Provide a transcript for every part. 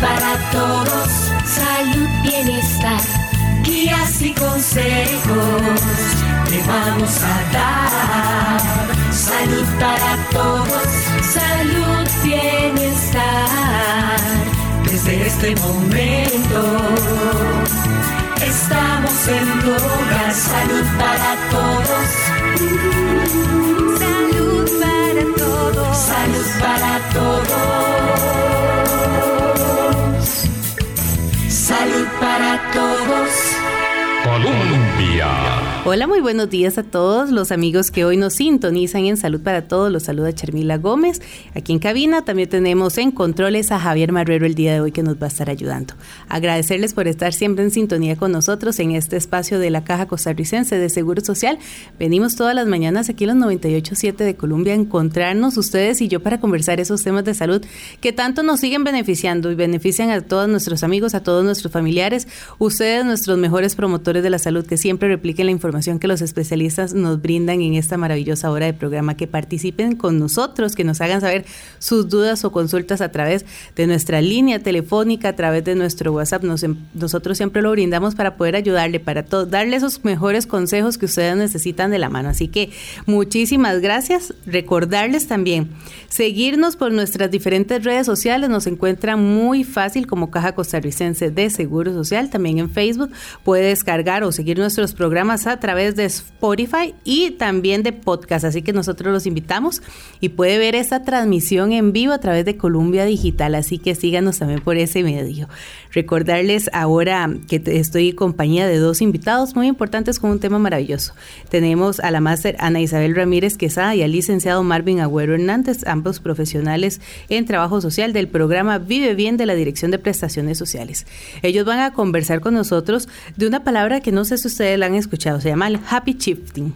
para todos, salud, bienestar, guías y consejos te vamos a dar. Salud para todos, salud, bienestar. Desde este momento estamos en tu hogar. Salud para todos. Salud para todos. Salud para todos. Hola, muy buenos días a todos los amigos que hoy nos sintonizan en Salud para Todos. Los saluda Charmila Gómez. Aquí en cabina también tenemos en controles a Javier Marrero el día de hoy que nos va a estar ayudando. Agradecerles por estar siempre en sintonía con nosotros en este espacio de la Caja Costarricense de Seguro Social. Venimos todas las mañanas aquí en los 98.7 de Colombia a encontrarnos ustedes y yo para conversar esos temas de salud que tanto nos siguen beneficiando y benefician a todos nuestros amigos, a todos nuestros familiares, ustedes nuestros mejores promotores de la salud que siempre repliquen la información que los especialistas nos brindan en esta maravillosa hora de programa, que participen con nosotros, que nos hagan saber sus dudas o consultas a través de nuestra línea telefónica, a través de nuestro WhatsApp. Em, nosotros siempre lo brindamos para poder ayudarle, para darle esos mejores consejos que ustedes necesitan de la mano. Así que muchísimas gracias. Recordarles también seguirnos por nuestras diferentes redes sociales. Nos encuentran muy fácil como Caja Costarricense de Seguro Social. También en Facebook puede descargar o seguir nuestros programas a través de Spotify y también de podcast. Así que nosotros los invitamos y puede ver esta transmisión en vivo a través de Columbia Digital. Así que síganos también por ese medio. Recordarles ahora que estoy en compañía de dos invitados muy importantes con un tema maravilloso. Tenemos a la máster Ana Isabel Ramírez Quesada y al licenciado Marvin Agüero Hernández, ambos profesionales en trabajo social del programa Vive Bien de la Dirección de Prestaciones Sociales. Ellos van a conversar con nosotros de una palabra que no sé si ustedes la han escuchado, se llama el happy shifting.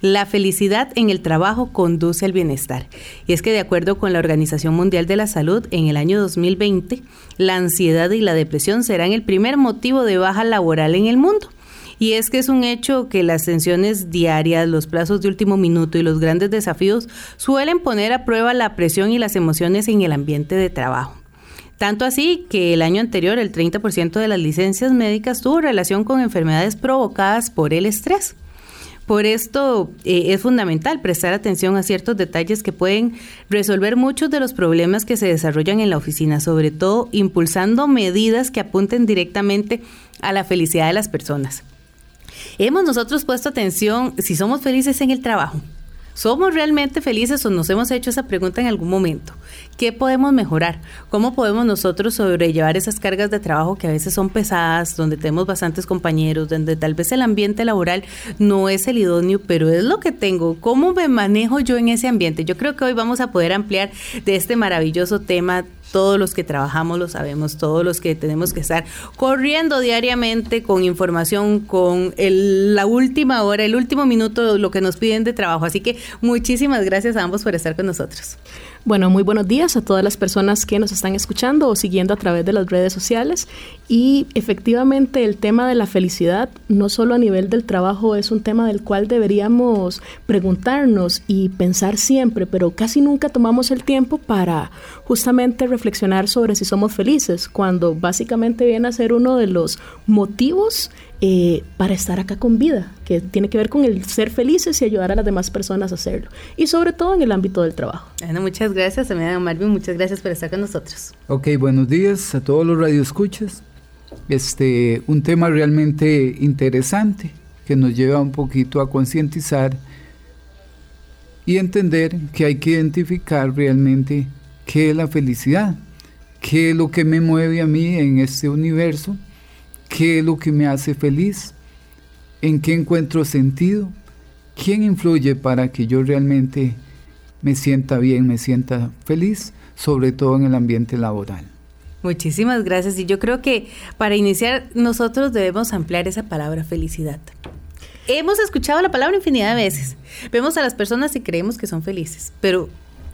La felicidad en el trabajo conduce al bienestar. Y es que de acuerdo con la Organización Mundial de la Salud, en el año 2020, la ansiedad y la depresión serán el primer motivo de baja laboral en el mundo. Y es que es un hecho que las tensiones diarias, los plazos de último minuto y los grandes desafíos suelen poner a prueba la presión y las emociones en el ambiente de trabajo. Tanto así que el año anterior el 30% de las licencias médicas tuvo relación con enfermedades provocadas por el estrés. Por esto eh, es fundamental prestar atención a ciertos detalles que pueden resolver muchos de los problemas que se desarrollan en la oficina, sobre todo impulsando medidas que apunten directamente a la felicidad de las personas. Hemos nosotros puesto atención si somos felices en el trabajo. ¿Somos realmente felices o nos hemos hecho esa pregunta en algún momento? ¿Qué podemos mejorar? ¿Cómo podemos nosotros sobrellevar esas cargas de trabajo que a veces son pesadas, donde tenemos bastantes compañeros, donde tal vez el ambiente laboral no es el idóneo, pero es lo que tengo? ¿Cómo me manejo yo en ese ambiente? Yo creo que hoy vamos a poder ampliar de este maravilloso tema todos los que trabajamos lo sabemos, todos los que tenemos que estar corriendo diariamente con información, con la última hora, el último minuto, lo que nos piden de trabajo. Así que muchísimas gracias a ambos por estar con nosotros. Bueno, muy buenos días a todas las personas que nos están escuchando o siguiendo a través de las redes sociales. Y efectivamente el tema de la felicidad, no solo a nivel del trabajo, es un tema del cual deberíamos preguntarnos y pensar siempre, pero casi nunca tomamos el tiempo para justamente reflexionar sobre si somos felices, cuando básicamente viene a ser uno de los motivos eh, para estar acá con vida, que tiene que ver con el ser felices y ayudar a las demás personas a hacerlo. Y sobre todo en el ámbito del trabajo. Bueno, muchas gracias, amiga Marvin, muchas gracias por estar con nosotros. Ok, buenos días a todos los radioescuchas. Este, un tema realmente interesante que nos lleva un poquito a concientizar y entender que hay que identificar realmente qué es la felicidad, qué es lo que me mueve a mí en este universo qué es lo que me hace feliz, en qué encuentro sentido, quién influye para que yo realmente me sienta bien, me sienta feliz, sobre todo en el ambiente laboral. Muchísimas gracias y yo creo que para iniciar nosotros debemos ampliar esa palabra felicidad. Hemos escuchado la palabra infinidad de veces. Vemos a las personas y creemos que son felices, pero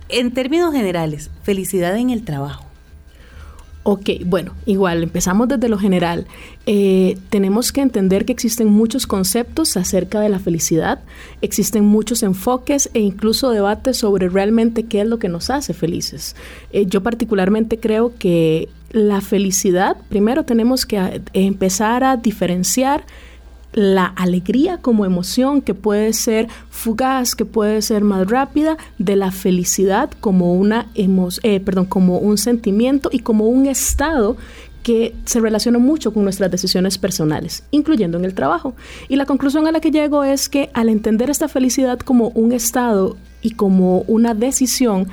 en términos generales, felicidad en el trabajo Ok, bueno, igual empezamos desde lo general. Eh, tenemos que entender que existen muchos conceptos acerca de la felicidad, existen muchos enfoques e incluso debates sobre realmente qué es lo que nos hace felices. Eh, yo particularmente creo que la felicidad, primero tenemos que empezar a diferenciar la alegría como emoción que puede ser fugaz, que puede ser más rápida, de la felicidad como una eh, perdón, como un sentimiento y como un estado que se relaciona mucho con nuestras decisiones personales, incluyendo en el trabajo. Y la conclusión a la que llego es que al entender esta felicidad como un estado y como una decisión,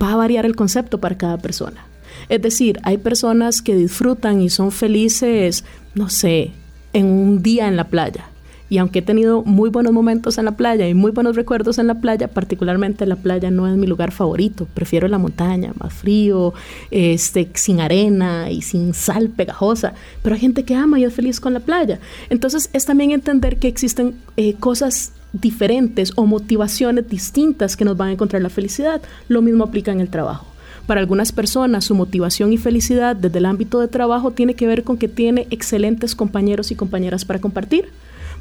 va a variar el concepto para cada persona. Es decir, hay personas que disfrutan y son felices, no sé, en un día en la playa. Y aunque he tenido muy buenos momentos en la playa y muy buenos recuerdos en la playa, particularmente la playa no es mi lugar favorito. Prefiero la montaña, más frío, este, sin arena y sin sal pegajosa. Pero hay gente que ama y es feliz con la playa. Entonces es también entender que existen eh, cosas diferentes o motivaciones distintas que nos van a encontrar la felicidad. Lo mismo aplica en el trabajo. Para algunas personas su motivación y felicidad desde el ámbito de trabajo tiene que ver con que tiene excelentes compañeros y compañeras para compartir.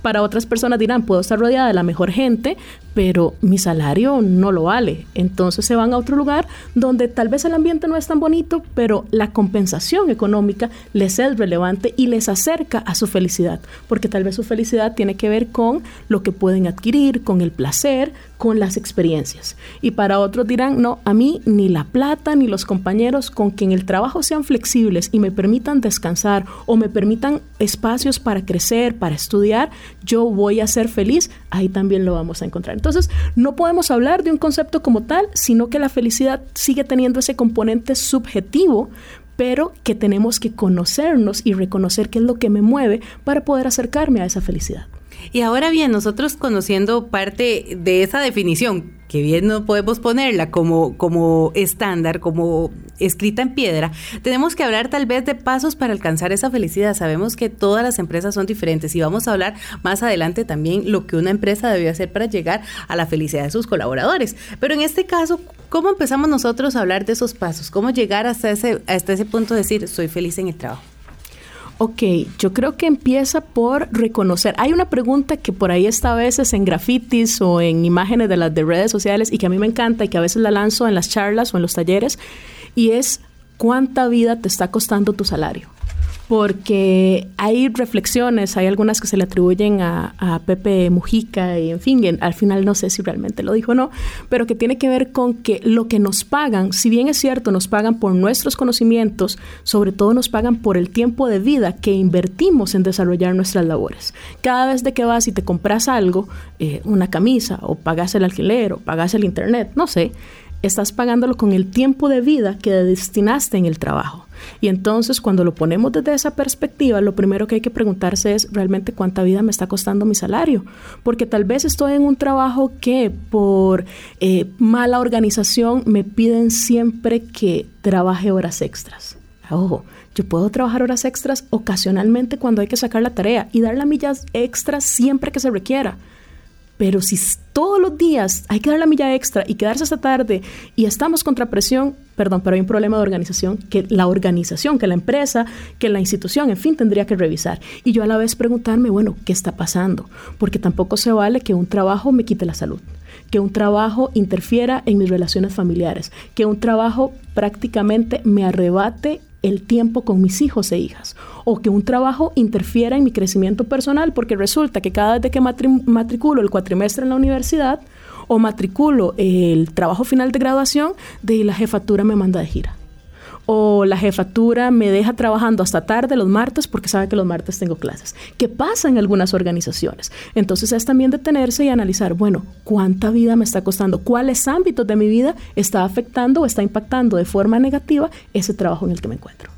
Para otras personas dirán, puedo estar rodeada de la mejor gente, pero mi salario no lo vale. Entonces se van a otro lugar donde tal vez el ambiente no es tan bonito, pero la compensación económica les es relevante y les acerca a su felicidad, porque tal vez su felicidad tiene que ver con lo que pueden adquirir, con el placer, con las experiencias. Y para otros dirán, no, a mí ni la plata ni los compañeros con quien el trabajo sean flexibles y me permitan descansar o me permitan espacios para crecer, para estudiar, yo voy a ser feliz, ahí también lo vamos a encontrar. Entonces, no podemos hablar de un concepto como tal, sino que la felicidad sigue teniendo ese componente subjetivo, pero que tenemos que conocernos y reconocer qué es lo que me mueve para poder acercarme a esa felicidad. Y ahora bien, nosotros conociendo parte de esa definición, que bien no podemos ponerla como, como estándar, como escrita en piedra, tenemos que hablar tal vez de pasos para alcanzar esa felicidad. Sabemos que todas las empresas son diferentes y vamos a hablar más adelante también lo que una empresa debe hacer para llegar a la felicidad de sus colaboradores. Pero en este caso, ¿cómo empezamos nosotros a hablar de esos pasos? ¿Cómo llegar hasta ese, hasta ese punto de decir, soy feliz en el trabajo? Ok, yo creo que empieza por reconocer. Hay una pregunta que por ahí está a veces en grafitis o en imágenes de las de redes sociales y que a mí me encanta y que a veces la lanzo en las charlas o en los talleres y es ¿cuánta vida te está costando tu salario? Porque hay reflexiones, hay algunas que se le atribuyen a, Pepe Mujica y en fin, al final no sé si realmente lo dijo o no, pero que tiene que ver con que lo que nos pagan, si bien es cierto, nos pagan por nuestros conocimientos, sobre todo nos pagan por el tiempo de vida que invertimos en desarrollar nuestras labores. Cada vez que vas y te compras algo, eh, una camisa o pagas el alquiler o pagas el internet, no sé, estás pagándolo con el tiempo de vida que destinaste en el trabajo. Y entonces cuando lo ponemos desde esa perspectiva, lo primero que hay que preguntarse es realmente cuánta vida me está costando mi salario. Porque tal vez estoy en un trabajo que por eh, mala organización me piden siempre que trabaje horas extras. Ojo, yo puedo trabajar horas extras ocasionalmente cuando hay que sacar la tarea y dar las millas extras siempre que se requiera. Pero si todos los días hay que dar la milla extra y quedarse hasta tarde y estamos contra presión, perdón, pero hay un problema de organización que la organización, que la empresa, que la institución, en fin, tendría que revisar. Y yo a la vez preguntarme, bueno, ¿qué está pasando? Porque tampoco se vale que un trabajo me quite la salud que un trabajo interfiera en mis relaciones familiares, que un trabajo prácticamente me arrebate el tiempo con mis hijos e hijas o que un trabajo interfiera en mi crecimiento personal porque resulta que cada vez que matriculo el cuatrimestre en la universidad o matriculo el trabajo final de graduación, de la jefatura me manda de gira o la jefatura me deja trabajando hasta tarde los martes porque sabe que los martes tengo clases. ¿Qué pasa en algunas organizaciones? Entonces es también detenerse y analizar, bueno, ¿cuánta vida me está costando? ¿Cuáles ámbitos de mi vida está afectando o está impactando de forma negativa ese trabajo en el que me encuentro?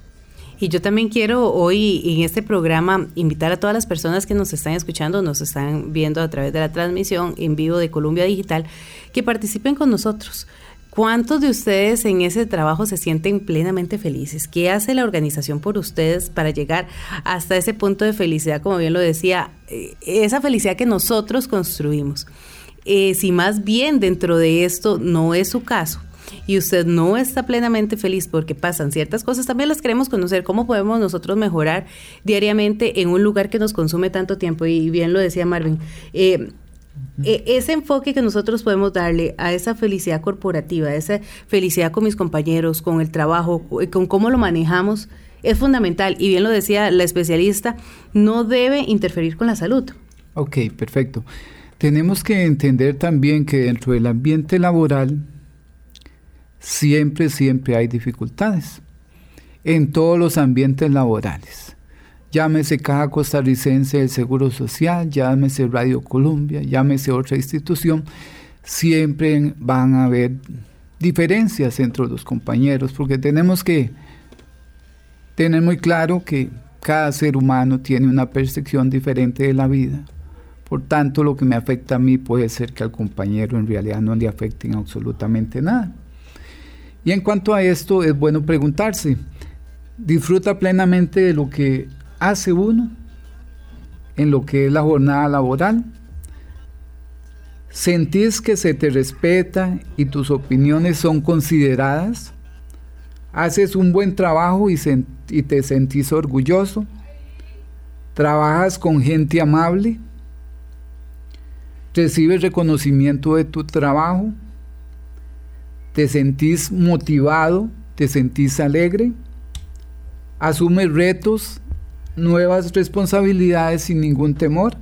Y yo también quiero hoy en este programa invitar a todas las personas que nos están escuchando, nos están viendo a través de la transmisión en vivo de Columbia Digital, que participen con nosotros. ¿Cuántos de ustedes en ese trabajo se sienten plenamente felices? ¿Qué hace la organización por ustedes para llegar hasta ese punto de felicidad, como bien lo decía, eh, esa felicidad que nosotros construimos? Eh, si más bien dentro de esto no es su caso, y usted no está plenamente feliz porque pasan ciertas cosas, también las queremos conocer. ¿Cómo podemos nosotros mejorar diariamente en un lugar que nos consume tanto tiempo? Y bien lo decía Marvin. Eh, E, ese enfoque que nosotros podemos darle a esa felicidad corporativa, a esa felicidad con mis compañeros, con el trabajo, con cómo lo manejamos, es fundamental. Y bien lo decía la especialista, no debe interferir con la salud. Ok, perfecto. Tenemos que entender también que dentro del ambiente laboral siempre, siempre hay dificultades. En todos los ambientes laborales llámese Caja Costarricense del Seguro Social, llámese Radio Colombia, llámese otra institución, siempre van a haber diferencias entre los compañeros, porque tenemos que tener muy claro que cada ser humano tiene una percepción diferente de la vida. Por tanto, lo que me afecta a mí puede ser que al compañero en realidad no le afecte absolutamente nada. Y en cuanto a esto, es bueno preguntarse, ¿disfruta plenamente de lo que hace uno en lo que es la jornada laboral? ¿Sentís que se te respeta y tus opiniones son consideradas? ¿Haces un buen trabajo y, y te sentís orgulloso? ¿Trabajas con gente amable? ¿Recibes reconocimiento de tu trabajo? ¿Te sentís motivado? ¿Te sentís alegre? ¿Asumes retos nuevas responsabilidades sin ningún temor,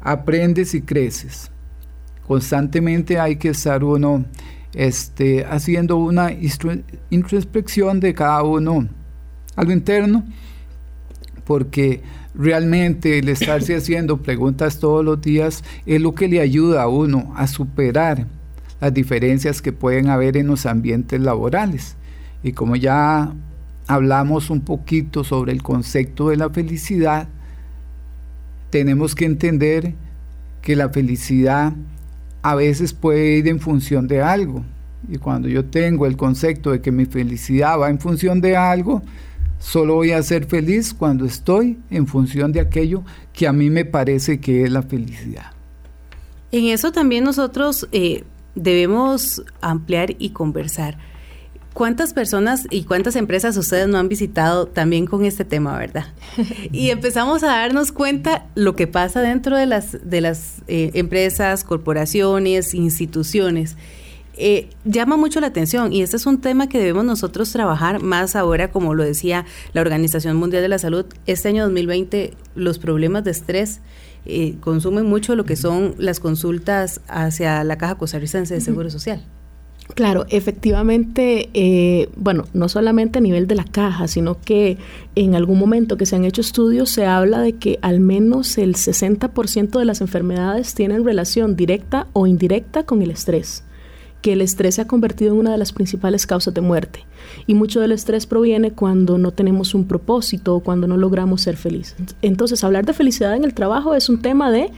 aprendes y creces. Constantemente hay que estar uno este, haciendo una introspección de cada uno a lo interno, porque realmente el estarse haciendo preguntas todos los días es lo que le ayuda a uno a superar las diferencias que pueden haber en los ambientes laborales. Y como ya hablamos un poquito sobre el concepto de la felicidad, tenemos que entender que la felicidad a veces puede ir en función de algo. Y cuando yo tengo el concepto de que mi felicidad va en función de algo, solo voy a ser feliz cuando estoy en función de aquello que a mí me parece que es la felicidad. En eso también nosotros eh, debemos ampliar y conversar. ¿Cuántas personas y cuántas empresas ustedes no han visitado también con este tema, verdad? Y empezamos a darnos cuenta lo que pasa dentro de las, de las eh, empresas, corporaciones, instituciones. Eh, llama mucho la atención y este es un tema que debemos nosotros trabajar más ahora, como lo decía la Organización Mundial de la Salud, este año 2020 los problemas de estrés eh, consumen mucho lo que son las consultas hacia la Caja Costarricense de Seguro Social. Claro, efectivamente, eh, bueno, no solamente a nivel de la caja, sino que en algún momento que se han hecho estudios se habla de que al menos el 60% de las enfermedades tienen relación directa o indirecta con el estrés, que el estrés se ha convertido en una de las principales causas de muerte. Y mucho del estrés proviene cuando no tenemos un propósito o cuando no logramos ser felices. Entonces, hablar de felicidad en el trabajo es un tema de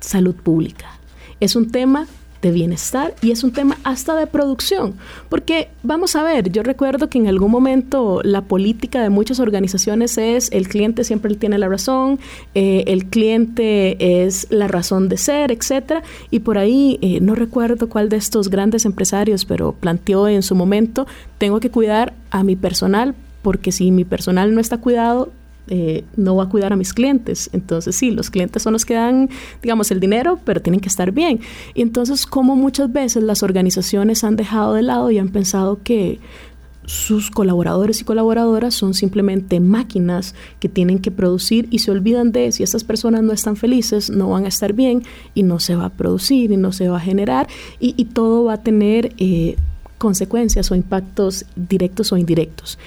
salud pública. Es un tema de bienestar y es un tema hasta de producción. Porque vamos a ver, yo recuerdo que en algún momento la política de muchas organizaciones es el cliente siempre tiene la razón, eh, el cliente es la razón de ser, etcétera. Y por ahí eh, no recuerdo cuál de estos grandes empresarios, pero planteó en su momento, tengo que cuidar a mi personal porque si mi personal no está cuidado, eh, no va a cuidar a mis clientes. Entonces, sí, los clientes son los que dan, digamos, el dinero, pero tienen que estar bien. Y entonces, como muchas veces las organizaciones han dejado de lado y han pensado que sus colaboradores y colaboradoras son simplemente máquinas que tienen que producir y se olvidan de si estas personas no están felices, no van a estar bien y no se va a producir y no se va a generar y, todo va a tener eh, consecuencias o impactos directos o indirectos.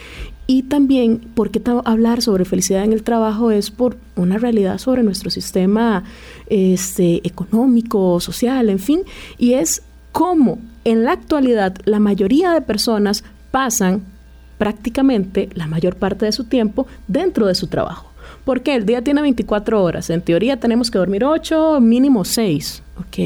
Y también, ¿por qué hablar sobre felicidad en el trabajo? Es por una realidad sobre nuestro sistema este, económico, social, en fin, y es cómo en la actualidad la mayoría de personas pasan prácticamente la mayor parte de su tiempo dentro de su trabajo. Porque el día tiene 24 horas. En teoría tenemos que dormir 8, mínimo 6. Ok,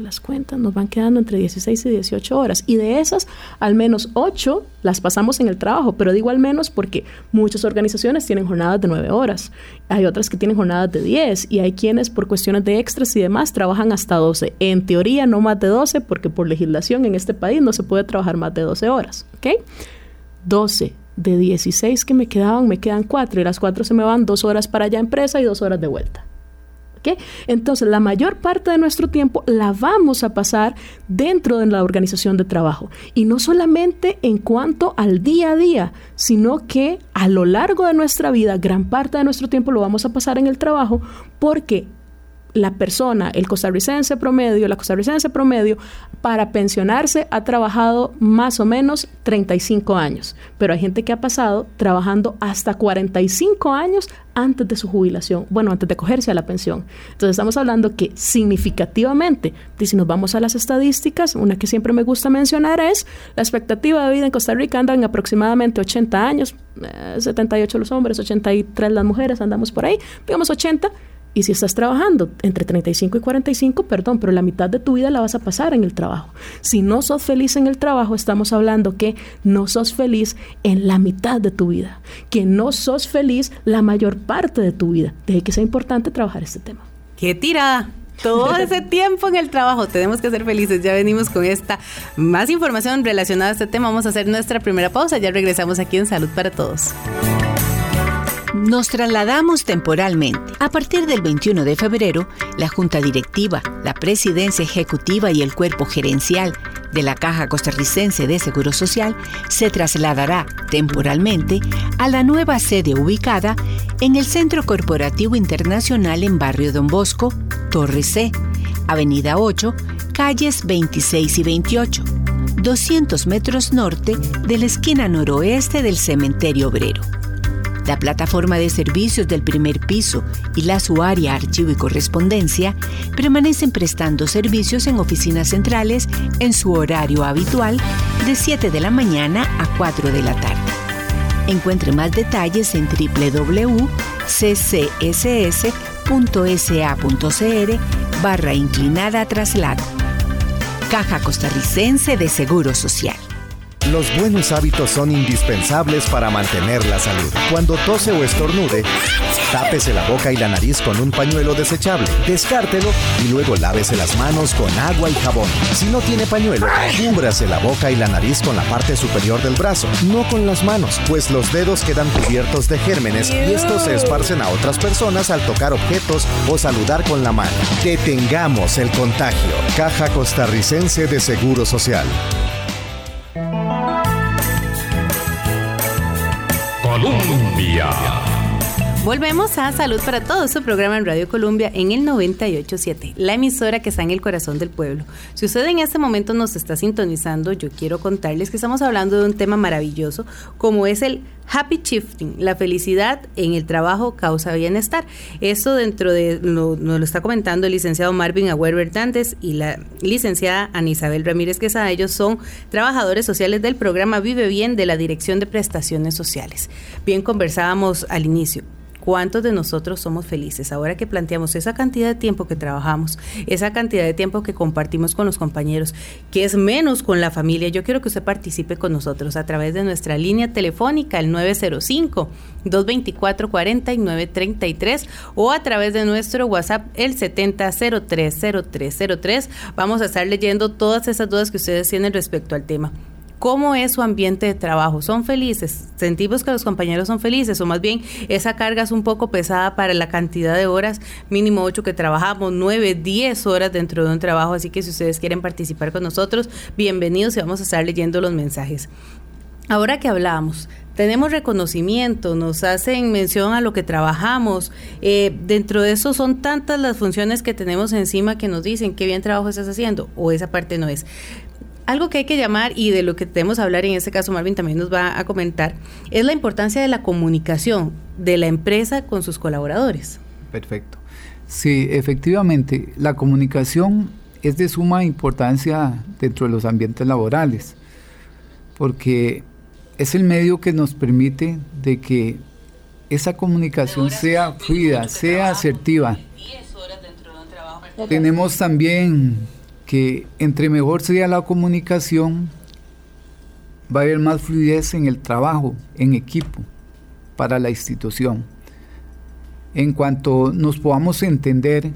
las cuentas nos van quedando entre 16 y 18 horas. Y de esas, al menos 8 las pasamos en el trabajo. Pero digo al menos porque muchas organizaciones tienen jornadas de 9 horas. Hay otras que tienen jornadas de 10. Y hay quienes por cuestiones de extras y demás trabajan hasta 12. En teoría no más de 12 porque por legislación en este país no se puede trabajar más de 12 horas. ¿Ok? 12 de 16 que me quedaban, me quedan 4 y las 4 se me van 2 horas para allá empresa y 2 horas de vuelta. Entonces, la mayor parte de nuestro tiempo la vamos a pasar dentro de la organización de trabajo. Y no solamente en cuanto al día a día, sino que a lo largo de nuestra vida, gran parte de nuestro tiempo lo vamos a pasar en el trabajo porque la persona, el costarricense promedio, la costarricense promedio, para pensionarse ha trabajado más o menos 35 años, pero hay gente que ha pasado trabajando hasta 45 años antes de su jubilación, bueno, antes de cogerse a la pensión. Entonces estamos hablando que significativamente, y si nos vamos a las estadísticas, una que siempre me gusta mencionar es la expectativa de vida en Costa Rica anda en aproximadamente 80 años, 78 eh, los hombres, 83 las mujeres, andamos por ahí, digamos 80 y si estás trabajando entre 35 y 45, perdón, pero la mitad de tu vida la vas a pasar en el trabajo. Si no sos feliz en el trabajo, estamos hablando que no sos feliz en la mitad de tu vida, que no sos feliz la mayor parte de tu vida. De que sea importante trabajar este tema. ¡Qué tirada! todo ese tiempo en el trabajo. Tenemos que ser felices. Ya venimos con esta más información relacionada a este tema. Vamos a hacer nuestra primera pausa. Ya regresamos aquí en Salud para Todos. Nos trasladamos temporalmente. A partir del 21 de febrero, la Junta Directiva, la Presidencia Ejecutiva y el Cuerpo Gerencial de la Caja Costarricense de Seguro Social se trasladará temporalmente a la nueva sede ubicada en el Centro Corporativo Internacional en Barrio Don Bosco, Torre C, Avenida 8, calles 26 y 28, 200 metros norte de la esquina noroeste del Cementerio Obrero. La plataforma de servicios del primer piso y la su área archivo y correspondencia permanecen prestando servicios en oficinas centrales en su horario habitual de 7 de la mañana a 4 de la tarde. Encuentre más detalles en www.ccss.sa.cr barra inclinada traslado. Caja Costarricense de Seguro Social. Los buenos hábitos son indispensables para mantener la salud. Cuando tose o estornude, tápese la boca y la nariz con un pañuelo desechable, descártelo y luego lávese las manos con agua y jabón. Si no tiene pañuelo, cúbrase la boca y la nariz con la parte superior del brazo, no con las manos, pues los dedos quedan cubiertos de gérmenes y estos se esparcen a otras personas al tocar objetos o saludar con la mano. Detengamos el contagio. Caja Costarricense de Seguro Social. Volvemos a Salud para Todos, su programa en Radio Colombia en el 987, la emisora que está en el corazón del pueblo. Si usted en este momento nos está sintonizando, yo quiero contarles que estamos hablando de un tema maravilloso como es el Happy Shifting, la felicidad en el trabajo causa bienestar. Esto dentro de, nos lo está comentando el licenciado Marvin Agüero Hernández y la licenciada Ana Isabel Ramírez Quesada. Ellos son trabajadores sociales del programa Vive Bien de la Dirección de Prestaciones Sociales. Bien, conversábamos al inicio ¿Cuántos de nosotros somos felices? Ahora que planteamos esa cantidad de tiempo que trabajamos, esa cantidad de tiempo que compartimos con los compañeros, que es menos con la familia, yo quiero que usted participe con nosotros a través de nuestra línea telefónica, el 905. 224-4933 o a través de nuestro WhatsApp el 70030303. Vamos a estar leyendo todas esas dudas que ustedes tienen respecto al tema. ¿Cómo es su ambiente de trabajo? ¿Son felices? ¿Sentimos que los compañeros son felices? O más bien, esa carga es un poco pesada para la cantidad de horas, mínimo 8 que trabajamos, 9, 10 horas dentro de un trabajo. Así que si ustedes quieren participar con nosotros, bienvenidos y vamos a estar leyendo los mensajes. Ahora que hablamos, tenemos reconocimiento, nos hacen mención a lo que trabajamos. Eh, dentro de eso son tantas las funciones que tenemos encima que nos dicen qué bien trabajo estás haciendo o esa parte no es. Algo que hay que llamar y de lo que tenemos a hablar, en este caso Marvin también nos va a comentar, es la importancia de la comunicación de la empresa con sus colaboradores. Perfecto. Sí, efectivamente, la comunicación es de suma importancia dentro de los ambientes laborales, porque es el medio que nos permite de que esa comunicación sea fluida, sea asertiva. Tenemos también que entre mejor sea la comunicación, va a haber más fluidez en el trabajo, en equipo, para la institución. En cuanto nos podamos entender,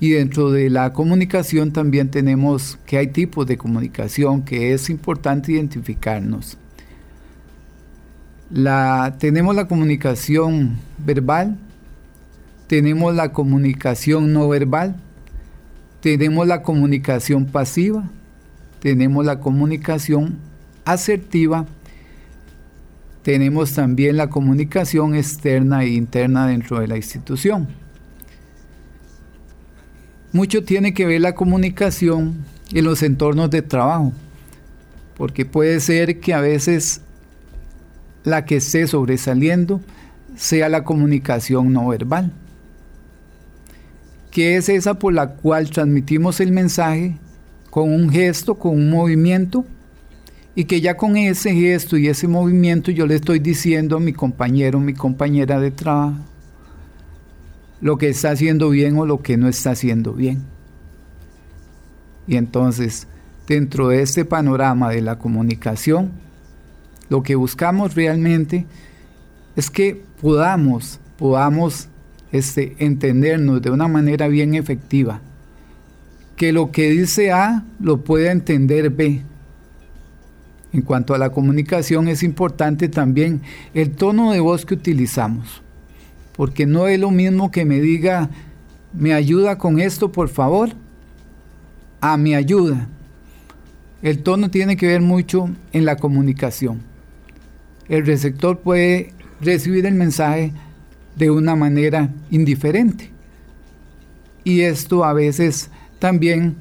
y dentro de la comunicación también tenemos que hay tipos de comunicación que es importante identificarnos. La, tenemos la comunicación verbal, tenemos la comunicación no verbal, tenemos la comunicación pasiva, tenemos la comunicación asertiva, tenemos también la comunicación externa e interna dentro de la institución. Mucho tiene que ver la comunicación en los entornos de trabajo, porque puede ser que a veces la que esté sobresaliendo sea la comunicación no verbal, que es esa por la cual transmitimos el mensaje con un gesto, con un movimiento, y que ya con ese gesto y ese movimiento yo le estoy diciendo a mi compañero, mi compañera de trabajo, lo que está haciendo bien o lo que no está haciendo bien. Y entonces, dentro de este panorama de la comunicación, lo que buscamos realmente es que podamos, podamos este, entendernos de una manera bien efectiva. Que lo que dice A lo pueda entender B. En cuanto a la comunicación es importante también el tono de voz que utilizamos porque no es lo mismo que me diga, me ayuda con esto, por favor, a mi ayuda. El tono tiene que ver mucho en la comunicación. El receptor puede recibir el mensaje de una manera indiferente. Y esto a veces también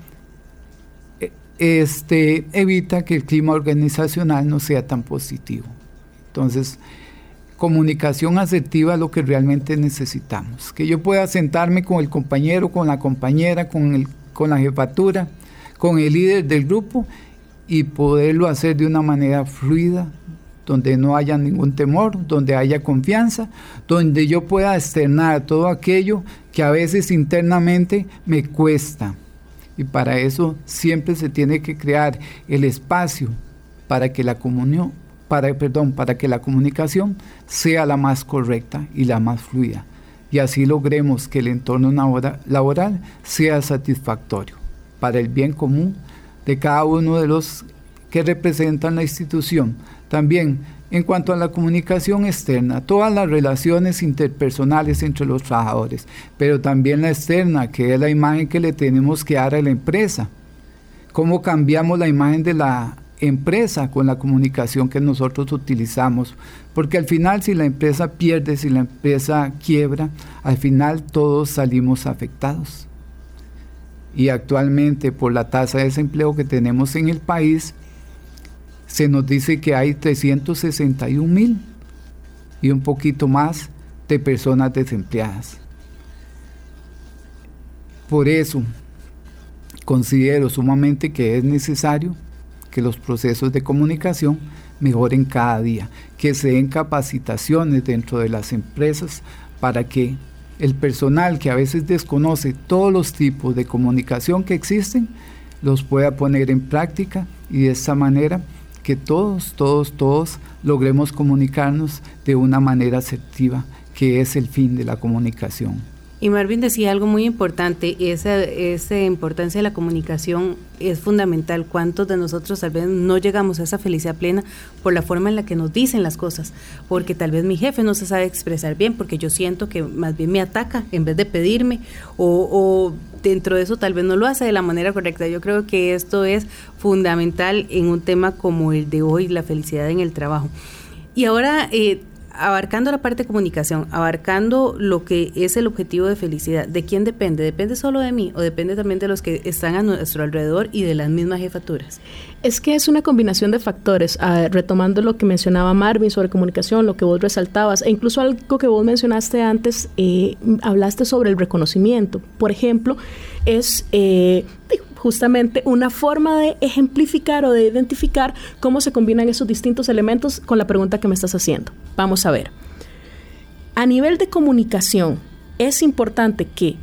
eh, este, evita que el clima organizacional no sea tan positivo. Entonces, comunicación asertiva es lo que realmente necesitamos. Que yo pueda sentarme con el compañero, con la compañera, con, el, con la jefatura, con el líder del grupo y poderlo hacer de una manera fluida, donde no haya ningún temor, donde haya confianza, donde yo pueda externar todo aquello que a veces internamente me cuesta. Y para eso siempre se tiene que crear el espacio para que la comunión para, perdón, para que la comunicación sea la más correcta y la más fluida y así logremos que el entorno laboral sea satisfactorio para el bien común de cada uno de los que representan la institución. También en cuanto a la comunicación externa, todas las relaciones interpersonales entre los trabajadores, pero también la externa, que es la imagen que le tenemos que dar a la empresa. ¿Cómo cambiamos la imagen de la empresa con la comunicación que nosotros utilizamos, porque al final si la empresa pierde, si la empresa quiebra, al final todos salimos afectados. Y actualmente por la tasa de desempleo que tenemos en el país, se nos dice que hay 361 mil y un poquito más de personas desempleadas. Por eso considero sumamente que es necesario que los procesos de comunicación mejoren cada día, que se den capacitaciones dentro de las empresas para que el personal que a veces desconoce todos los tipos de comunicación que existen, los pueda poner en práctica y de esta manera que todos, todos, todos logremos comunicarnos de una manera asertiva, que es el fin de la comunicación. Y Marvin decía algo muy importante, esa, esa importancia de la comunicación es fundamental. ¿Cuántos de nosotros tal vez no llegamos a esa felicidad plena por la forma en la que nos dicen las cosas? Porque tal vez mi jefe no se sabe expresar bien, porque yo siento que más bien me ataca en vez de pedirme, o, o dentro de eso tal vez no lo hace de la manera correcta. Yo creo que esto es fundamental en un tema como el de hoy, la felicidad en el trabajo. Y ahora eh, abarcando la parte de comunicación, abarcando lo que es el objetivo de felicidad, ¿de quién depende? ¿Depende solo de mí o depende también de los que están a nuestro alrededor y de las mismas jefaturas? Es que es una combinación de factores, ah, retomando lo que mencionaba Marvin sobre comunicación, lo que vos resaltabas, e incluso algo que vos mencionaste antes, eh, hablaste sobre el reconocimiento. Por ejemplo, es... Eh, justamente una forma de ejemplificar o de identificar cómo se combinan esos distintos elementos con la pregunta que me estás haciendo. Vamos a ver. A nivel de comunicación, es importante que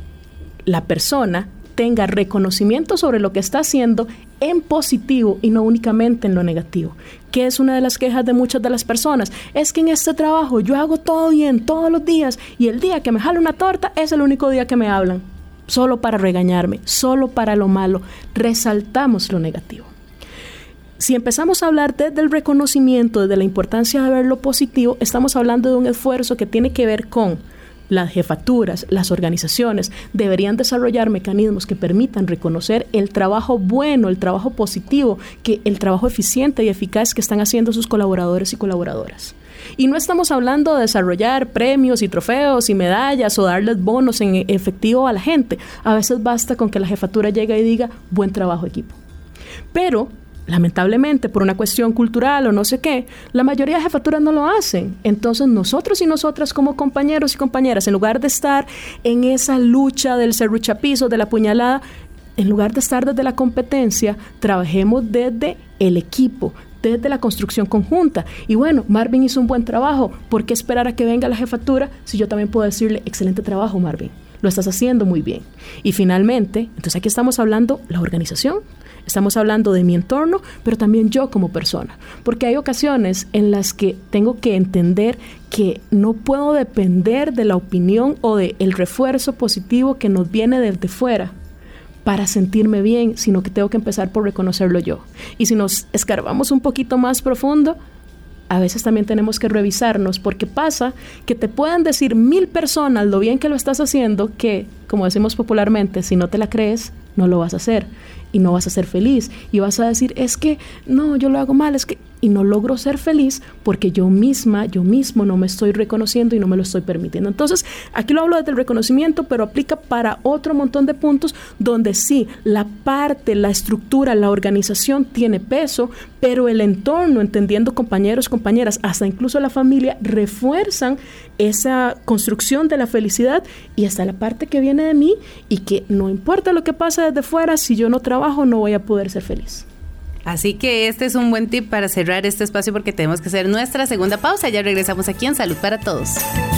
la persona tenga reconocimiento sobre lo que está haciendo en positivo y no únicamente en lo negativo, que es una de las quejas de muchas de las personas. Es que en este trabajo yo hago todo bien todos los días y el día que me jalo una torta es el único día que me hablan solo para regañarme, solo para lo malo, resaltamos lo negativo. Si empezamos a hablar desde el reconocimiento, desde la importancia de ver lo positivo, estamos hablando de un esfuerzo que tiene que ver con las jefaturas, las organizaciones deberían desarrollar mecanismos que permitan reconocer el trabajo bueno, el trabajo positivo, que el trabajo eficiente y eficaz que están haciendo sus colaboradores y colaboradoras. Y no estamos hablando de desarrollar premios y trofeos y medallas o darles bonos en efectivo a la gente. A veces basta con que la jefatura llegue y diga, buen trabajo equipo. Pero lamentablemente por una cuestión cultural o no sé qué, la mayoría de jefaturas no lo hacen. Entonces nosotros y nosotras como compañeros y compañeras, en lugar de estar en esa lucha del serruchapizo, de la puñalada, en lugar de estar desde la competencia, trabajemos desde el equipo, desde la construcción conjunta. Y bueno, Marvin hizo un buen trabajo. ¿Por qué esperar a que venga la jefatura si yo también puedo decirle, excelente trabajo, Marvin? Lo estás haciendo muy bien. Y finalmente, entonces aquí estamos hablando la organización, Estamos hablando de mi entorno, pero también yo como persona. Porque hay ocasiones en las que tengo que entender que no puedo depender de la opinión o del el refuerzo positivo que nos viene desde fuera para sentirme bien, sino que tengo que empezar por reconocerlo yo. Y si nos escarbamos un poquito más profundo, a veces también tenemos que revisarnos porque pasa que te puedan decir mil personas lo bien que lo estás haciendo que, como decimos popularmente, si no te la crees, no lo vas a hacer y no vas a ser feliz. Y vas a decir, es que no, yo lo hago mal, es que y no logro ser feliz porque yo misma, yo mismo no me estoy reconociendo y no me lo estoy permitiendo. Entonces, aquí lo hablo desde el reconocimiento, pero aplica para otro montón de puntos donde sí, la parte, la estructura, la organización tiene peso, pero el entorno, entendiendo compañeros, compañeras, hasta incluso la familia, refuerzan esa construcción de la felicidad y hasta la parte que viene de mí y que no importa lo que pase desde fuera, si yo no trabajo no voy a poder ser feliz. Así que este es un buen tip para cerrar este espacio porque tenemos que hacer nuestra segunda pausa. Ya regresamos aquí en Salud para Todos.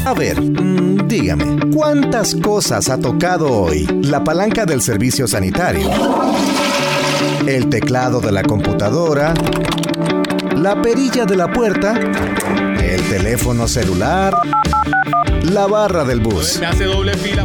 A ver, mm, dígame, ¿cuántas cosas ha tocado hoy? La palanca del servicio sanitario, el teclado de la computadora, la perilla de la puerta, el teléfono celular la barra del bus.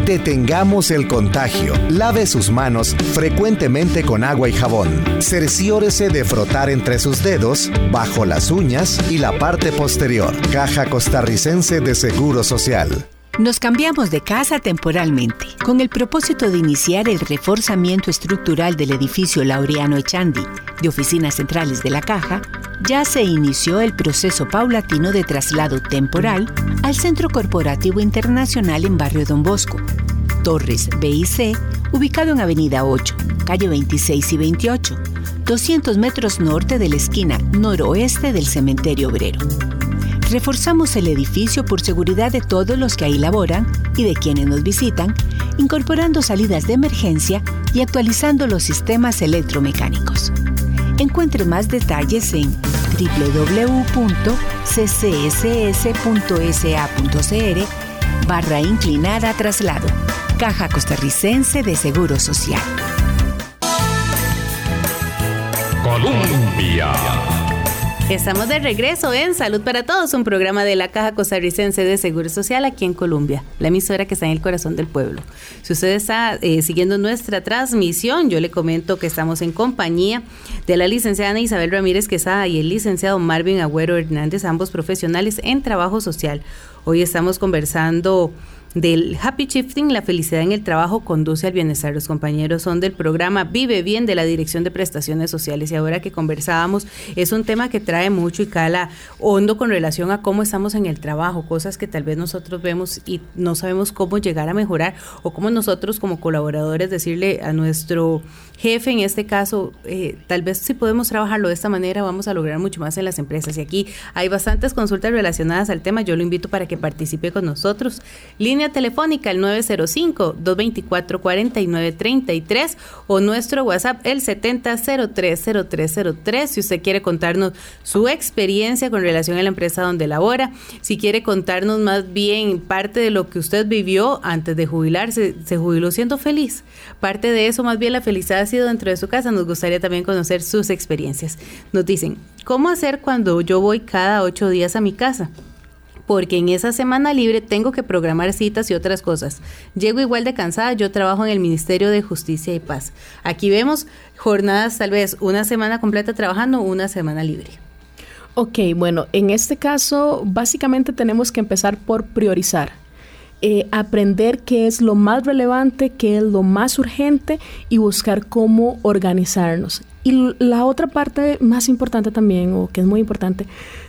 Detengamos el contagio. Lave sus manos frecuentemente con agua y jabón. Cerciórese de frotar entre sus dedos, bajo las uñas y la parte posterior. Caja costarricense de Seguro Social. Nos cambiamos de casa temporalmente, con el propósito de iniciar el reforzamiento estructural del edificio Laureano Echandi, de oficinas centrales de la Caja, ya se inició el proceso paulatino de traslado temporal al Centro Corporativo Internacional en Barrio Don Bosco, Torres BIC, ubicado en Avenida 8, calle 26 y 28, 200 metros norte de la esquina noroeste del Cementerio Obrero. Reforzamos el edificio por seguridad de todos los que ahí laboran y de quienes nos visitan, incorporando salidas de emergencia y actualizando los sistemas electromecánicos. Encuentre más detalles en www.ccss.sa.cr barra inclinada traslado. Caja Costarricense de Seguro Social. Colombia. Estamos de regreso en Salud para Todos, un programa de la Caja Costarricense de Seguro Social aquí en Colombia, la emisora que está en el corazón del pueblo. Si usted está eh, siguiendo nuestra transmisión, yo le comento que estamos en compañía de la licenciada Isabel Ramírez Quesada y el licenciado Marvin Agüero Hernández, ambos profesionales en trabajo social. Hoy estamos conversando del Happy Shifting, la felicidad en el trabajo conduce al bienestar. Los compañeros son del programa Vive Bien de la Dirección de Prestaciones Sociales y ahora que conversábamos es un tema que trae mucho y cala hondo con relación a cómo estamos en el trabajo, cosas que tal vez nosotros vemos y no sabemos cómo llegar a mejorar o cómo nosotros como colaboradores decirle a nuestro jefe en este caso, eh, tal vez si podemos trabajarlo de esta manera vamos a lograr mucho más en las empresas y aquí hay bastantes consultas relacionadas al tema, yo lo invito para que participe con nosotros. Línea telefónica el 905-224-4933 o nuestro WhatsApp el 70030303 si usted quiere contarnos su experiencia con relación a la empresa donde labora, si quiere contarnos más bien parte de lo que usted vivió antes de jubilarse, se jubiló siendo feliz. Parte de eso, más bien la felicidad dentro de su casa, nos gustaría también conocer sus experiencias. Nos dicen, ¿cómo hacer cuando yo voy cada ocho días a mi casa? porque en esa semana libre tengo que programar citas y otras cosas. Llego igual de cansada, yo trabajo en el Ministerio de Justicia y Paz. Aquí vemos jornadas tal vez una semana completa trabajando, una semana libre. Ok, bueno, en este caso básicamente tenemos que empezar por priorizar. Eh, aprender qué es lo más relevante, qué es lo más urgente y buscar cómo organizarnos. Y la otra parte más importante también, o que es muy importante,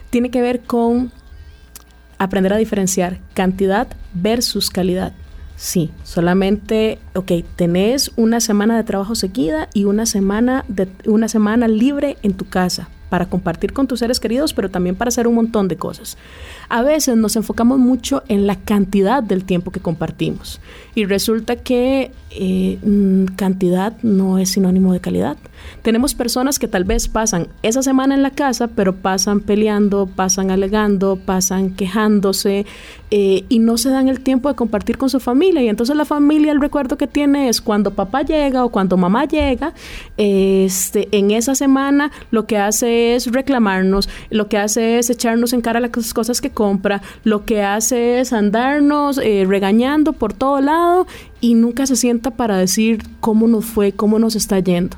tiene que ver con aprender a diferenciar cantidad versus calidad. Sí, solamente, ok, tenés una semana de trabajo seguida y una semana, de, una semana libre en tu casa para compartir con tus seres queridos, pero también para hacer un montón de cosas. A veces nos enfocamos mucho en la cantidad del tiempo que compartimos y resulta que eh, mm, cantidad no es sinónimo de calidad. Tenemos personas que tal vez pasan esa semana en la casa, pero pasan peleando, pasan alegando, pasan quejándose eh, y no se dan el tiempo de compartir con su familia. Y entonces la familia, el recuerdo que tiene es cuando papá llega o cuando mamá llega, este, en esa semana lo que hace es reclamarnos, lo que hace es echarnos en cara las cosas que compra, lo que hace es andarnos eh, regañando por todo lado y nunca se sienta para decir cómo nos fue, cómo nos está yendo.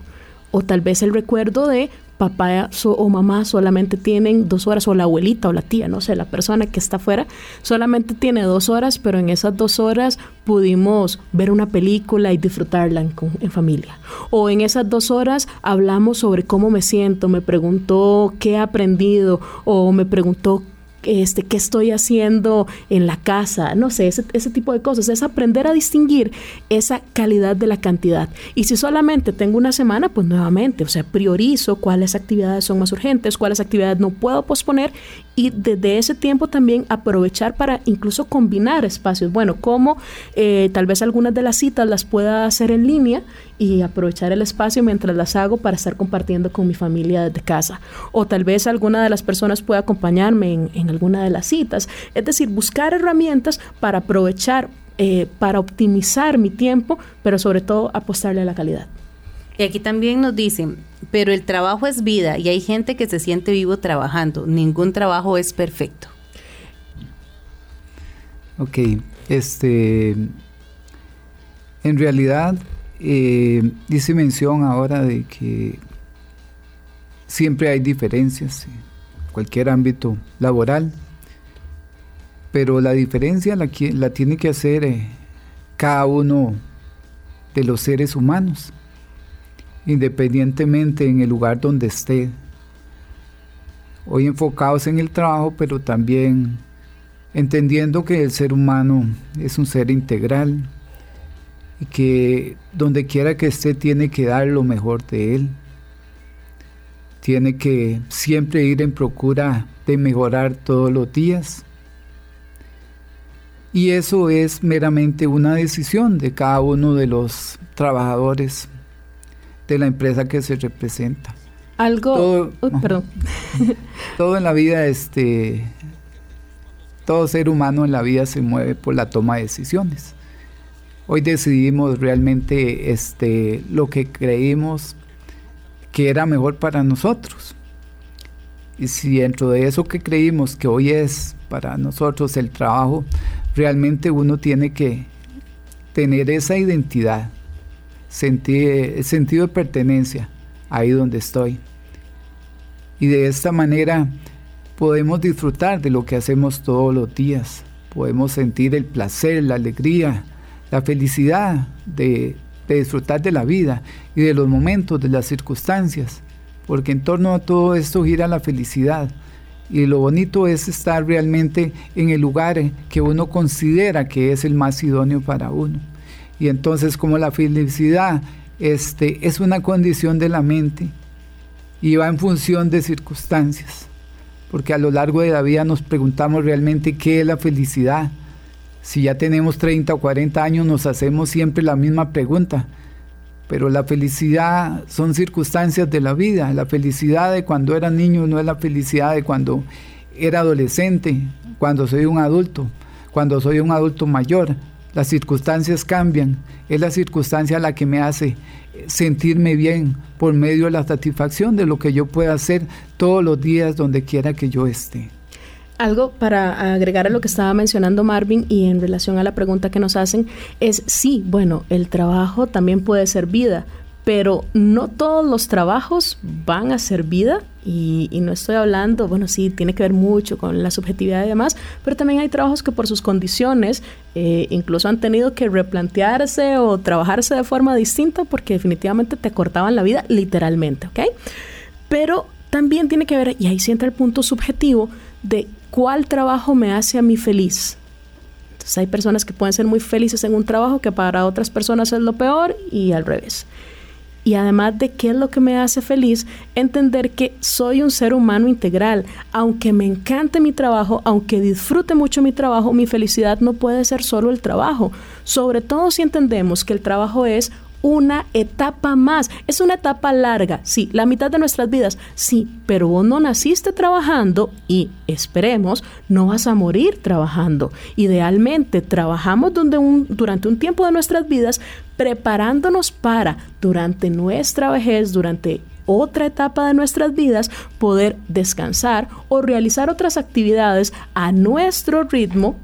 O tal vez el recuerdo de papá o mamá solamente tienen dos horas, o la abuelita o la tía, no sé, la persona que está afuera, solamente tiene dos horas, pero en esas dos horas pudimos ver una película y disfrutarla en, en familia. O en esas dos horas hablamos sobre cómo me siento, me preguntó qué he aprendido, o me preguntó este, qué estoy haciendo en la casa, no sé, ese, ese tipo de cosas. Es aprender a distinguir esa calidad de la cantidad. Y si solamente tengo una semana, pues nuevamente, o sea, priorizo cuáles actividades son más urgentes, cuáles actividades no puedo posponer y desde ese tiempo también aprovechar para incluso combinar espacios. Bueno, como eh, tal vez algunas de las citas las pueda hacer en línea y aprovechar el espacio mientras las hago para estar compartiendo con mi familia desde casa. O tal vez alguna de las personas pueda acompañarme en, alguna de las citas. Es decir, buscar herramientas para aprovechar, eh, para optimizar mi tiempo, pero sobre todo apostarle a la calidad. Y aquí también nos dicen, pero el trabajo es vida y hay gente que se siente vivo trabajando. Ningún trabajo es perfecto. Ok, este, en realidad eh, mención ahora de que siempre hay diferencias en cualquier ámbito laboral, pero la diferencia la, la tiene que hacer eh, cada uno de los seres humanos independientemente en el lugar donde esté. Hoy enfocados en el trabajo, pero también entendiendo que el ser humano es un ser integral y que donde quiera que esté tiene que dar lo mejor de él. Tiene que siempre ir en procura de mejorar todos los días. Y eso es meramente una decisión de cada uno de los trabajadores de la empresa que se representa. Algo, todo, perdón. todo en la vida, este, todo ser humano en la vida se mueve por la toma de decisiones. Hoy decidimos realmente este, lo que creímos que era mejor para nosotros. Y si dentro de eso que creímos que hoy es para nosotros el trabajo, realmente uno tiene que tener esa identidad sentir, sentido de pertenencia ahí donde estoy. Y de esta manera podemos disfrutar de lo que hacemos todos los días. Podemos sentir el placer, la alegría, la felicidad de, de disfrutar de la vida y de los momentos, de las circunstancias. Porque en torno a todo esto gira la felicidad. Y lo bonito es estar realmente en el lugar que uno considera que es el más idóneo para uno. Y entonces como la felicidad este, es una condición de la mente y va en función de circunstancias, porque a lo largo de la vida nos preguntamos realmente qué es la felicidad. Si ya tenemos 30 o 40 años nos hacemos siempre la misma pregunta, pero la felicidad son circunstancias de la vida. La felicidad de cuando era niño no es la felicidad de cuando era adolescente, cuando soy un adulto, cuando soy un adulto mayor las circunstancias cambian, es la circunstancia la que me hace sentirme bien por medio de la satisfacción de lo que yo pueda hacer todos los días donde quiera que yo esté. Algo para agregar a lo que estaba mencionando Marvin y en relación a la pregunta que nos hacen es sí, bueno, el trabajo también puede ser vida, pero no todos los trabajos van a ser vida y, no estoy hablando, bueno, sí, tiene que ver mucho con la subjetividad y demás, pero también hay trabajos que por sus condiciones eh, incluso han tenido que replantearse o trabajarse de forma distinta porque definitivamente te cortaban la vida literalmente, ¿ok? Pero también tiene que ver, y ahí sí entra el punto subjetivo, de cuál trabajo me hace a mí feliz. Entonces hay personas que pueden ser muy felices en un trabajo que para otras personas es lo peor y al revés y además de qué es lo que me hace feliz, entender que soy un ser humano integral. Aunque me encante mi trabajo, aunque disfrute mucho mi trabajo, mi felicidad no puede ser solo el trabajo. Sobre todo si entendemos que el trabajo es una etapa más. Es una etapa larga, sí, la mitad de nuestras vidas, sí, pero vos no naciste trabajando y esperemos, no vas a morir trabajando. Idealmente, trabajamos donde un, durante un tiempo de nuestras vidas preparándonos para, durante nuestra vejez, durante otra etapa de nuestras vidas, poder descansar o realizar otras actividades a nuestro ritmo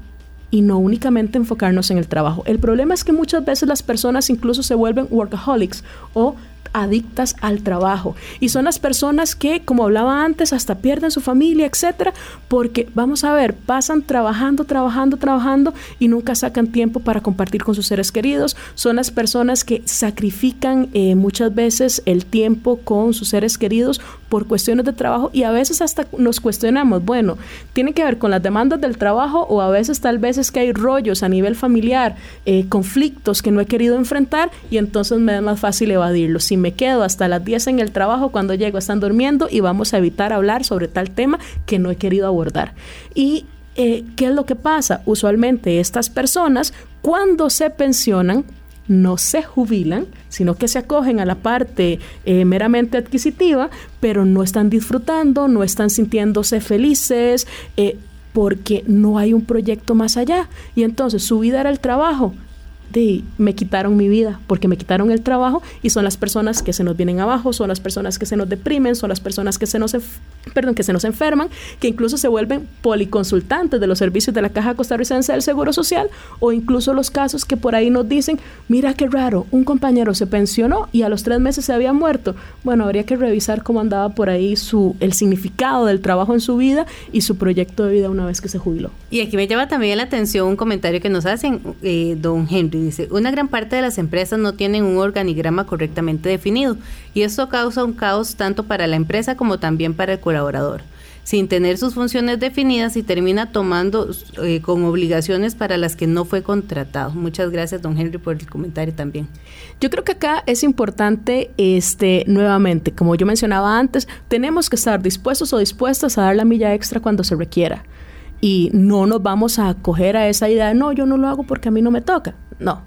y no únicamente enfocarnos en el trabajo. El problema es que muchas veces las personas incluso se vuelven workaholics o adictas al trabajo. Y son las personas que, como hablaba antes, hasta pierden su familia, etcétera, porque vamos a ver, pasan trabajando, trabajando, trabajando y nunca sacan tiempo para compartir con sus seres queridos. Son las personas que sacrifican eh, muchas veces el tiempo con sus seres queridos por cuestiones de trabajo y a veces hasta nos cuestionamos, bueno, tiene que ver con las demandas del trabajo o a veces tal vez es que hay rollos a nivel familiar, eh, conflictos que no he querido enfrentar y entonces me es más fácil evadirlo. Si me quedo hasta las 10 en el trabajo, cuando llego están durmiendo y vamos a evitar hablar sobre tal tema que no he querido abordar. Y eh, ¿qué es lo que pasa? Usualmente estas personas, cuando se pensionan, no se jubilan, sino que se acogen a la parte eh, meramente adquisitiva, pero no están disfrutando, no están sintiéndose felices, eh, porque no hay un proyecto más allá. Y entonces su vida era el trabajo, me quitaron mi vida, porque me quitaron el trabajo y son las personas que se nos vienen abajo, son las personas que se nos deprimen, son las personas que se nos, perdón, que se nos enferman, que incluso se vuelven policonsultantes de los servicios de la Caja Costarricense del Seguro Social o incluso los casos que por ahí nos dicen, mira qué raro, un compañero se pensionó y a los tres meses se había muerto. Bueno, habría que revisar cómo andaba por ahí su, el significado del trabajo en su vida y su proyecto de vida una vez que se jubiló. Y aquí me llama también la atención un comentario que nos hacen, eh, don Henry dice, una gran parte de las empresas no tienen un organigrama correctamente definido y esto causa un caos tanto para la empresa como también para el colaborador sin tener sus funciones definidas y termina tomando eh, con obligaciones para las que no fue contratado. Muchas gracias, don Henry, por el comentario también. Yo creo que acá es importante, este, nuevamente, como yo mencionaba antes, tenemos que estar dispuestos o dispuestas a dar la milla extra cuando se requiera. Y no nos vamos a acoger a esa idea, no, yo no lo hago porque a mí no me toca. No,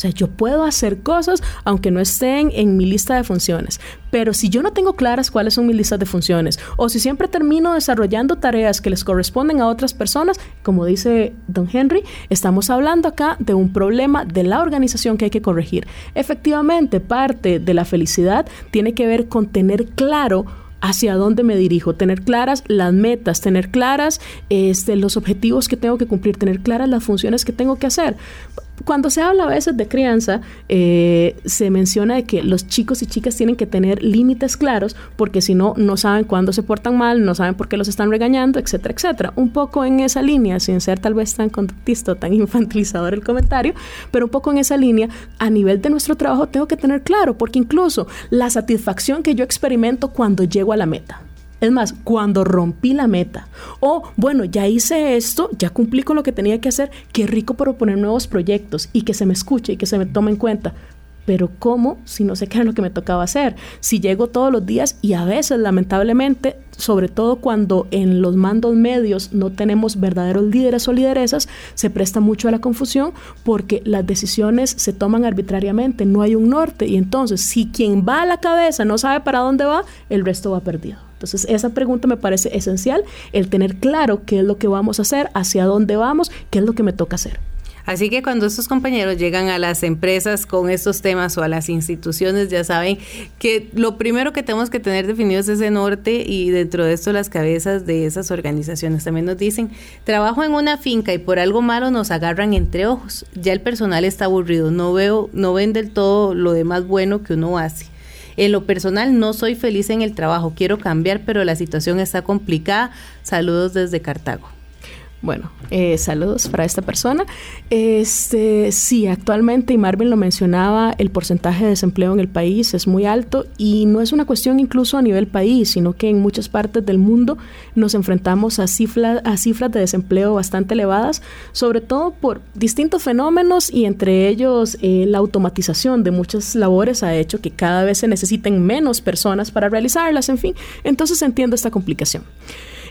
o sea, yo puedo hacer cosas aunque no estén en mi lista de funciones, pero si yo no tengo claras cuáles son mis listas de funciones o si siempre termino desarrollando tareas que les corresponden a otras personas, como dice don Henry, estamos hablando acá de un problema de la organización que hay que corregir. Efectivamente, parte de la felicidad tiene que ver con tener claro hacia dónde me dirijo, tener claras las metas, tener claras este, los objetivos que tengo que cumplir, tener claras las funciones que tengo que hacer cuando se habla a veces de crianza, eh, se menciona de que los chicos y chicas tienen que tener límites claros porque si no, no saben cuándo se portan mal, no saben por qué los están regañando, etcétera, etcétera. Un poco en esa línea, sin ser tal vez tan conductista o tan infantilizador el comentario, pero un poco en esa línea, a nivel de nuestro trabajo tengo que tener claro, porque incluso la satisfacción que yo experimento cuando llego a la meta. Es más, cuando rompí la meta. O, bueno, ya hice esto, ya cumplí con lo que tenía que hacer, qué rico proponer nuevos proyectos y que se me escuche y que se me tome en cuenta. Pero ¿cómo si no sé qué era lo que me tocaba hacer? Si llego todos los días y a veces, lamentablemente, sobre todo cuando en los mandos medios no tenemos verdaderos líderes o lideresas, se presta mucho a la confusión porque las decisiones se toman arbitrariamente, no hay un norte y entonces si quien va a la cabeza no sabe para dónde va, el resto va perdido. Entonces, esa pregunta me parece esencial, el tener claro qué es lo que vamos a hacer, hacia dónde vamos, qué es lo que me toca hacer. Así que cuando estos compañeros llegan a las empresas con estos temas o a las instituciones, ya saben que lo primero que tenemos que tener definido es ese norte y dentro de esto las cabezas de esas organizaciones. También nos dicen, trabajo en una finca y por algo malo nos agarran entre ojos. Ya el personal está aburrido, no veo, no ven del todo lo demás bueno que uno hace En lo personal no soy feliz en el trabajo, quiero cambiar, pero la situación está complicada. Saludos desde Cartago. Bueno, eh, saludos para esta persona. Este, sí, actualmente, y Marvin lo mencionaba, el porcentaje de desempleo en el país es muy alto y no es una cuestión incluso a nivel país, sino que en muchas partes del mundo nos enfrentamos a, cifras de desempleo bastante elevadas, sobre todo por distintos fenómenos y entre ellos eh, la automatización de muchas labores ha hecho que cada vez se necesiten menos personas para realizarlas, en fin, entonces entiendo esta complicación.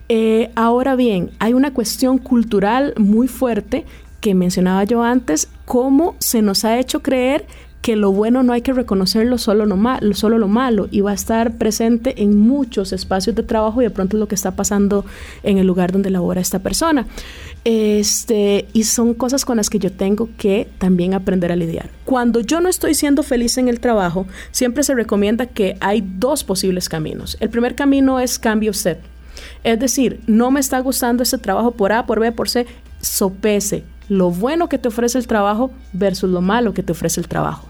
Eh, ahora bien, hay una cuestión cultural muy fuerte que mencionaba yo antes, cómo se nos ha hecho creer que lo bueno no hay que reconocerlo solo, no malo, solo lo malo y va a estar presente en muchos espacios de trabajo y de pronto es lo que está pasando en el lugar donde labora esta persona. Este, y son cosas con las que yo tengo que también aprender a lidiar. Cuando yo no estoy siendo feliz en el trabajo, siempre se recomienda que hay dos posibles caminos. El primer camino es cambio usted. Es decir, no me está gustando ese trabajo por A, por B, por C, sopese lo bueno que te ofrece el trabajo versus lo malo que te ofrece el trabajo.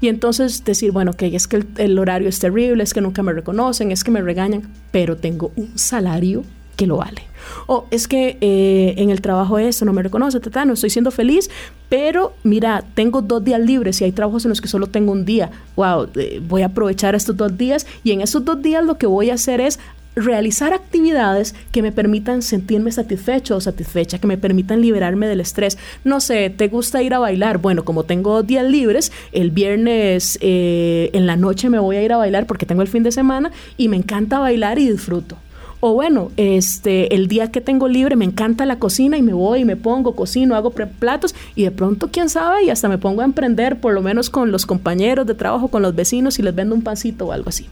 Y entonces decir, bueno, que es que el, horario es terrible, es que nunca me reconocen, es que me regañan, pero tengo un salario que lo vale. O es que eh, en el trabajo eso no me reconoce, tata, no estoy siendo feliz, pero mira, tengo dos días libres y hay trabajos en los que solo tengo un día. Wow, eh, voy a aprovechar estos dos días y en esos dos días lo que voy a hacer es realizar actividades que me permitan sentirme satisfecho o satisfecha, que me permitan liberarme del estrés. No sé, ¿te gusta ir a bailar? Bueno, como tengo días libres, el viernes eh, en la noche me voy a ir a bailar porque tengo el fin de semana y me encanta bailar y disfruto. O bueno, este, el día que tengo libre me encanta la cocina y me voy y me pongo, cocino, hago platos y de pronto, quién sabe, y hasta me pongo a emprender, por lo menos con los compañeros de trabajo, con los vecinos y les vendo un pancito o algo así.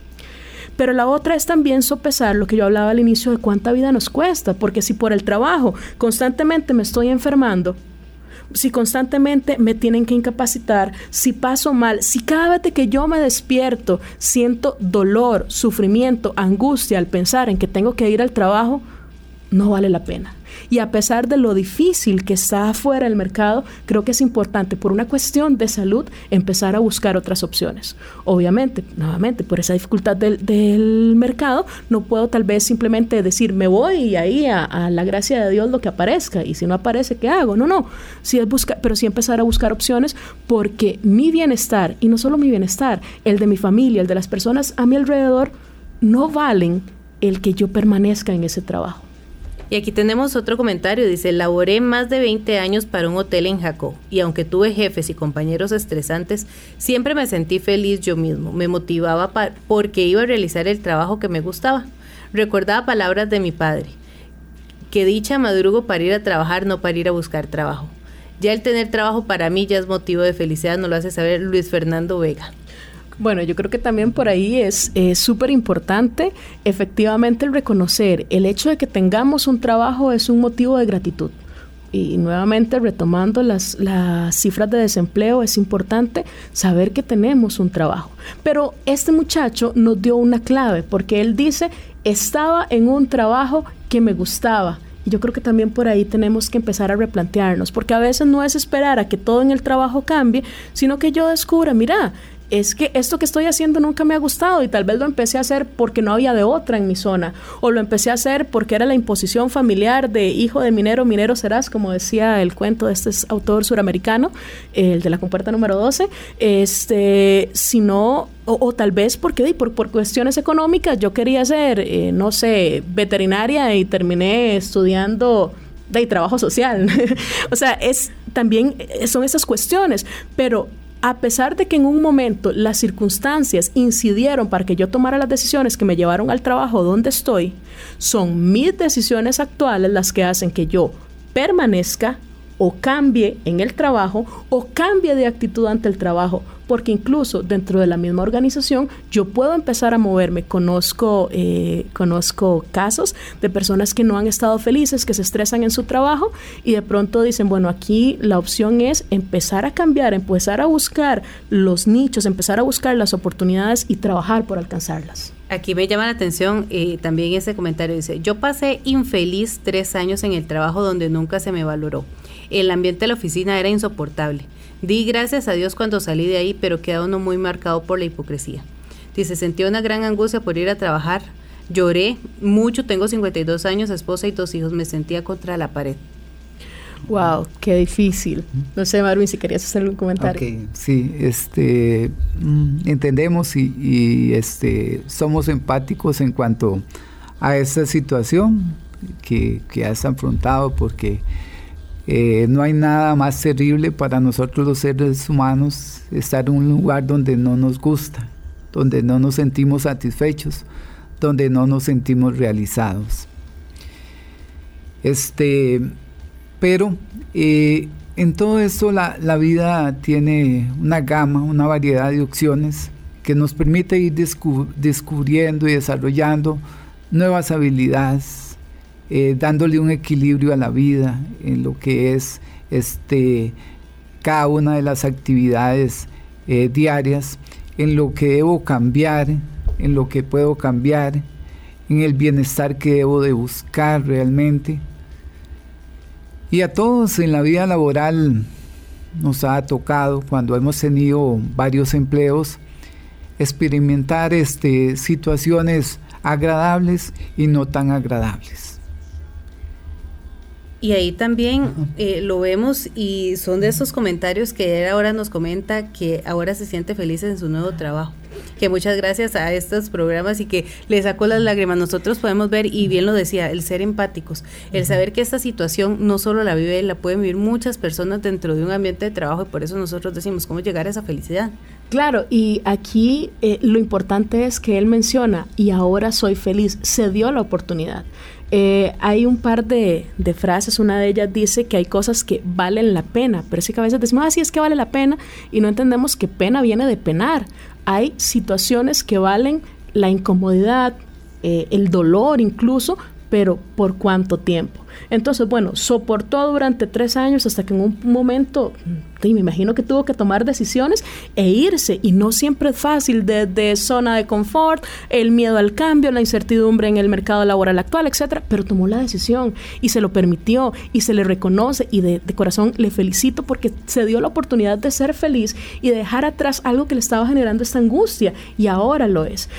Pero la otra es también sopesar lo que yo hablaba al inicio de cuánta vida nos cuesta, porque si por el trabajo constantemente me estoy enfermando, si constantemente me tienen que incapacitar, si paso mal, si cada vez que yo me despierto siento dolor, sufrimiento, angustia al pensar en que tengo que ir al trabajo, no vale la pena. Y a pesar de lo difícil que está afuera el mercado, creo que es importante, por una cuestión de salud, empezar a buscar otras opciones. Obviamente, nuevamente, por esa dificultad del, mercado, no puedo tal vez simplemente decir, me voy y ahí a, la gracia de Dios lo que aparezca. Y si no aparece, ¿qué hago? No, no. Sí es buscar, pero sí empezar a buscar opciones porque mi bienestar, y no solo mi bienestar, el de mi familia, el de las personas a mi alrededor, no valen el que yo permanezca en ese trabajo. Y aquí tenemos otro comentario, dice, laboré más de 20 años para un hotel en Jacó y aunque tuve jefes y compañeros estresantes, siempre me sentí feliz yo mismo, me motivaba porque iba a realizar el trabajo que me gustaba. Recordaba palabras de mi padre, que dicha madrugo para ir a trabajar, no para ir a buscar trabajo. Ya el tener trabajo para mí ya es motivo de felicidad, nos lo hace saber Luis Fernando Vega. Bueno, yo creo que también por ahí es súper importante efectivamente el reconocer el hecho de que tengamos un trabajo es un motivo de gratitud. Y nuevamente retomando las, las cifras de desempleo, es importante saber que tenemos un trabajo. Pero este muchacho nos dio una clave porque él dice, estaba en un trabajo que me gustaba. Y yo creo que también por ahí tenemos que empezar a replantearnos, porque a veces no es esperar a que todo en el trabajo cambie, sino que yo descubra, mira, es que esto que estoy haciendo nunca me ha gustado y tal vez lo empecé a hacer porque no había de otra en mi zona o lo empecé a hacer porque era la imposición familiar de hijo de minero, minero serás, como decía el cuento de este autor suramericano, el de la compuerta número 12, este, sino o, tal vez porque por, por cuestiones económicas yo quería ser, eh, no sé, veterinaria y terminé estudiando de trabajo social. o sea, es también son esas cuestiones, pero a pesar de que en un momento las circunstancias incidieron para que yo tomara las decisiones que me llevaron al trabajo donde estoy, son mis decisiones actuales las que hacen que yo permanezca o cambie en el trabajo o cambie de actitud ante el trabajo, porque incluso dentro de la misma organización yo puedo empezar a moverme. Conozco, eh, conozco casos de personas que no han estado felices, que se estresan en su trabajo y de pronto dicen, bueno, aquí la opción es empezar a cambiar, empezar a buscar los nichos, empezar a buscar las oportunidades y trabajar por alcanzarlas. Aquí me llama la atención eh, también ese comentario, dice, yo pasé infeliz tres años en el trabajo donde nunca se me valoró. El ambiente de la oficina era insoportable. Di gracias a Dios cuando salí de ahí, pero quedó uno muy marcado por la hipocresía. Dice, sentía una gran angustia por ir a trabajar. Lloré mucho, tengo 52 años, esposa y dos hijos, me sentía contra la pared. Wow, qué difícil. No sé, Marvin, si querías hacer un comentario. Okay, sí, este, mm, entendemos y, y, este, somos empáticos en cuanto a esta situación que, que has afrontado porque eh, no hay nada más terrible para nosotros los seres humanos estar en un lugar donde no nos gusta, donde no nos sentimos satisfechos, donde no nos sentimos realizados. Este, pero eh, en todo esto la, la, vida tiene una gama, una variedad de opciones que nos permite ir descubriendo y desarrollando nuevas habilidades, eh, dándole un equilibrio a la vida en lo que es este, cada una de las actividades eh, diarias, en lo que debo cambiar, en lo que puedo cambiar, en el bienestar que debo de buscar realmente. Y a todos en la vida laboral nos ha tocado, cuando hemos tenido varios empleos, experimentar este, situaciones agradables y no tan agradables. Y ahí también eh, lo vemos y son de esos comentarios que él ahora nos comenta que ahora se siente feliz en su nuevo trabajo. Que muchas gracias a estos programas y que le sacó las lágrimas. Nosotros podemos ver, y bien lo decía, el ser empáticos, el saber que esta situación no solo la vive él, la pueden vivir muchas personas dentro de un ambiente de trabajo y por eso nosotros decimos cómo llegar a esa felicidad. Claro, y aquí eh, lo importante es que él menciona, y ahora soy feliz, se dio la oportunidad. Eh, hay un par de, frases, una de ellas dice que hay cosas que valen la pena, pero sí que a veces decimos, ah, sí, es que vale la pena, y no entendemos que pena viene de penar. Hay situaciones que valen la incomodidad, eh, el dolor incluso, pero ¿por cuánto tiempo? Entonces, bueno, soportó durante tres años hasta que en un momento me imagino que tuvo que tomar decisiones e irse. Y no siempre es fácil desde zona de confort, el miedo al cambio, la incertidumbre en el mercado laboral actual, etcétera. Pero tomó la decisión y se lo permitió y se le reconoce. Y de, corazón le felicito porque se dio la oportunidad de ser feliz y dejar atrás algo que le estaba generando esta angustia. Y ahora lo es.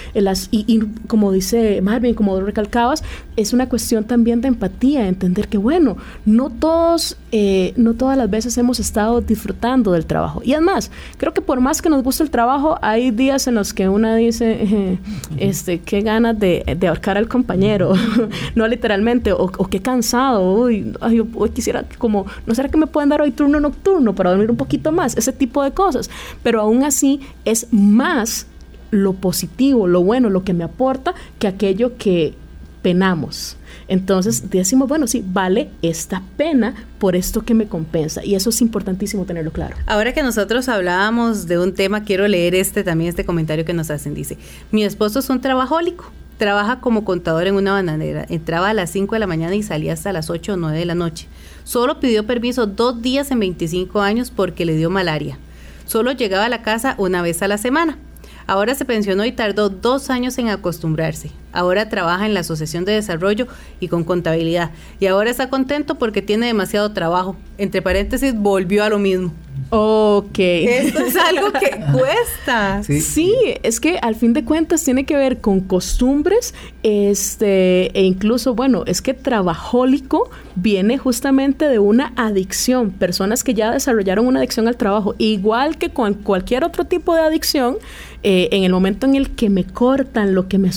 Y, y como dice Marvin, como recalcabas, es una cuestión también de empatía, entender que, bueno, no todos, eh, no todas las veces hemos estado disfrutando disfrutando del trabajo. Y además, creo que por más que nos guste el trabajo, hay días en los que una dice, este, qué ganas de, de, ahorcar al compañero, no literalmente, o, qué cansado, uy, hoy quisiera como, ¿no será que me pueden dar hoy turno nocturno para dormir un poquito más? Ese tipo de cosas. Pero aún así es más lo positivo, lo bueno, lo que me aporta, que aquello que penamos. Entonces decimos, bueno, sí, vale esta pena por esto que me compensa. Y eso es importantísimo tenerlo claro. Ahora que nosotros hablábamos de un tema, quiero leer este también, este comentario que nos hacen. Dice, mi esposo es un trabajólico. Trabaja como contador en una bananera. Entraba a las 5 de la mañana y salía hasta las 8 o 9 de la noche. Solo pidió permiso dos días en 25 años porque le dio malaria. Solo llegaba a la casa una vez a la semana. Ahora se pensionó y tardó dos años en acostumbrarse. Ahora trabaja en la Asociación de Desarrollo y con contabilidad. Y ahora está contento porque tiene demasiado trabajo. Entre paréntesis, volvió a lo mismo. Ok. Esto es algo que cuesta. Sí. es que al fin de cuentas tiene que ver con costumbres, este, e incluso, bueno, es que trabajólico viene justamente de una adicción. Personas que ya desarrollaron una adicción al trabajo, igual que con cualquier otro tipo de adicción, eh, en el momento en el que me cortan lo que me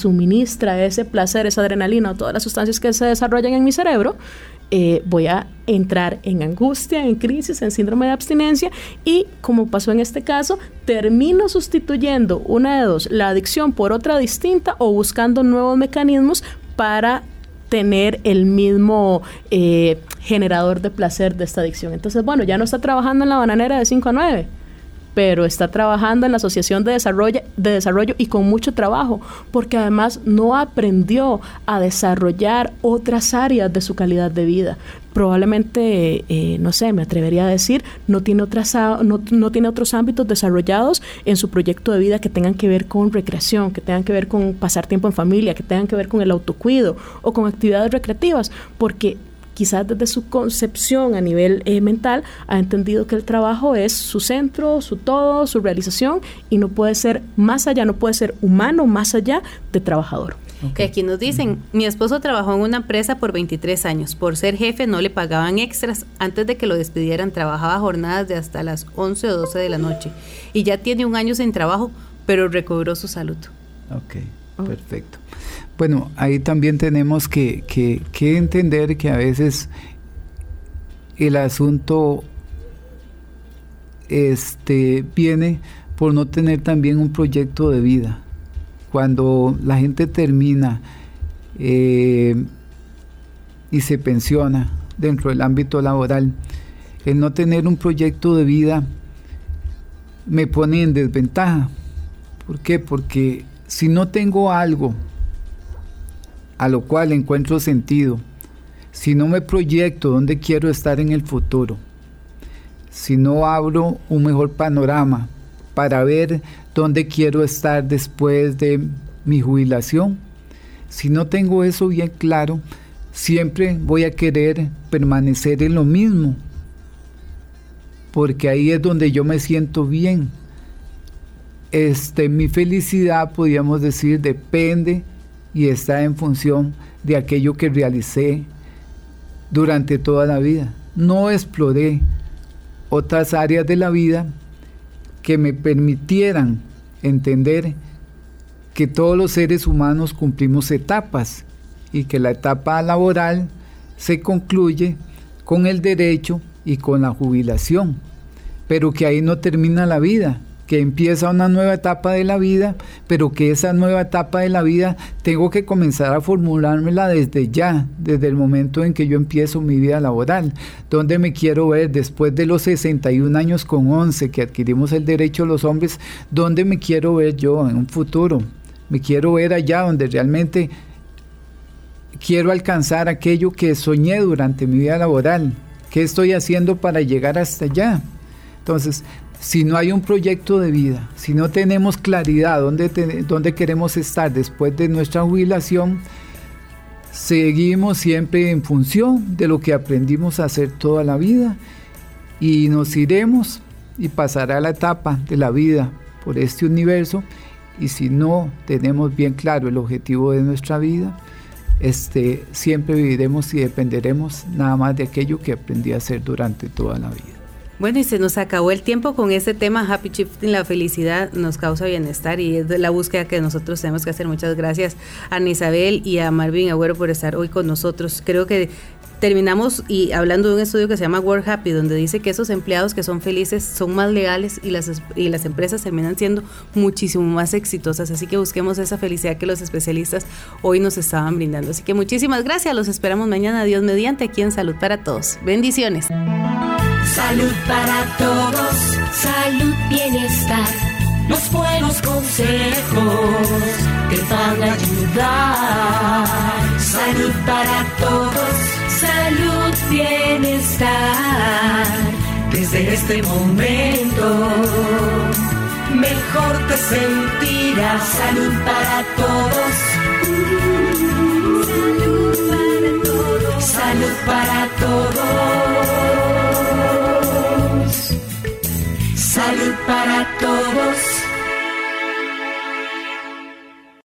suministra ese placer, esa adrenalina o todas las sustancias que se desarrollan en mi cerebro, eh, voy a entrar en angustia, en crisis, en síndrome de abstinencia y como pasó en este caso, termino sustituyendo una de dos, la adicción por otra distinta o buscando nuevos mecanismos para tener el mismo eh, generador de placer de esta adicción. Entonces, bueno, ya no está trabajando en la bananera de 5 a 9 pero está trabajando en la Asociación de Desarrollo, de Desarrollo y con mucho trabajo, porque además no aprendió a desarrollar otras áreas de su calidad de vida. Probablemente, eh, no sé, me atrevería a decir, no tiene, otras, no, no tiene otros ámbitos desarrollados en su proyecto de vida que tengan que ver con recreación, que tengan que ver con pasar tiempo en familia, que tengan que ver con el autocuido o con actividades recreativas, porque quizás desde su concepción a nivel eh, mental, ha entendido que el trabajo es su centro, su todo, su realización y no puede ser más allá, no puede ser humano más allá de trabajador. Que aquí nos dicen, mi esposo trabajó en una empresa por 23 años. Por ser jefe no le pagaban extras. Antes de que lo despidieran trabajaba jornadas de hasta las 11 o 12 de la noche. Y ya tiene un año sin trabajo, pero recobró su salud. Ok, oh. perfecto. Bueno, ahí también tenemos que, que entender que a veces el asunto este, viene por no tener también un proyecto de vida cuando la gente termina eh, y se pensiona dentro del ámbito laboral, el no tener un proyecto de vida me pone en desventaja. ¿Por qué? Porque si no tengo algo a lo cual encuentro sentido, si no me proyecto dónde quiero estar en el futuro, si no abro un mejor panorama para ver dónde quiero estar después de mi jubilación. Si no tengo eso bien claro, siempre voy a querer permanecer en lo mismo, porque ahí es donde yo me siento bien. Este, mi felicidad, podríamos decir, depende y está en función de aquello que realicé durante toda la vida. No exploré otras áreas de la vida que me permitieran entender que todos los seres humanos cumplimos etapas y que la etapa laboral se concluye con el derecho y con la jubilación, pero que ahí no termina la vida, que empieza una nueva etapa de la vida, pero que esa nueva etapa de la vida tengo que comenzar a formulármela desde ya, desde el momento en que yo empiezo mi vida laboral. ¿Dónde me quiero ver después de los 61 años con 11 que adquirimos el derecho los hombres? ¿Dónde me quiero ver yo en un futuro? Me quiero ver allá donde realmente quiero alcanzar aquello que soñé durante mi vida laboral. ¿Qué estoy haciendo para llegar hasta allá? Entonces, si no hay un proyecto de vida, si no tenemos claridad dónde, dónde queremos estar después de nuestra jubilación, seguimos siempre en función de lo que aprendimos a hacer toda la vida y nos iremos y pasará la etapa de la vida por este universo y si no tenemos bien claro el objetivo de nuestra vida, este, siempre viviremos y dependeremos nada más de aquello que aprendí a hacer durante toda la vida. Bueno, y se nos acabó el tiempo con este tema Happy Shifting, la felicidad nos causa bienestar y es la búsqueda que nosotros tenemos que hacer. Muchas gracias a Ana Isabel y a Marvin Agüero por estar hoy con nosotros. Creo que terminamos y hablando de un estudio que se llama Work Happy, donde dice que esos empleados que son felices son más legales y las, y las empresas terminan siendo muchísimo más exitosas. Así que busquemos esa felicidad que los especialistas hoy nos estaban brindando. Así que muchísimas gracias, los esperamos mañana, Dios mediante, aquí en Salud para Todos. Bendiciones. Salud para todos, salud, bienestar, los buenos consejos que van a ayudar. Salud para todos, salud, bienestar. Desde este momento, mejor te sentirás. Salud para todos. Salud para todos. Salud para todos.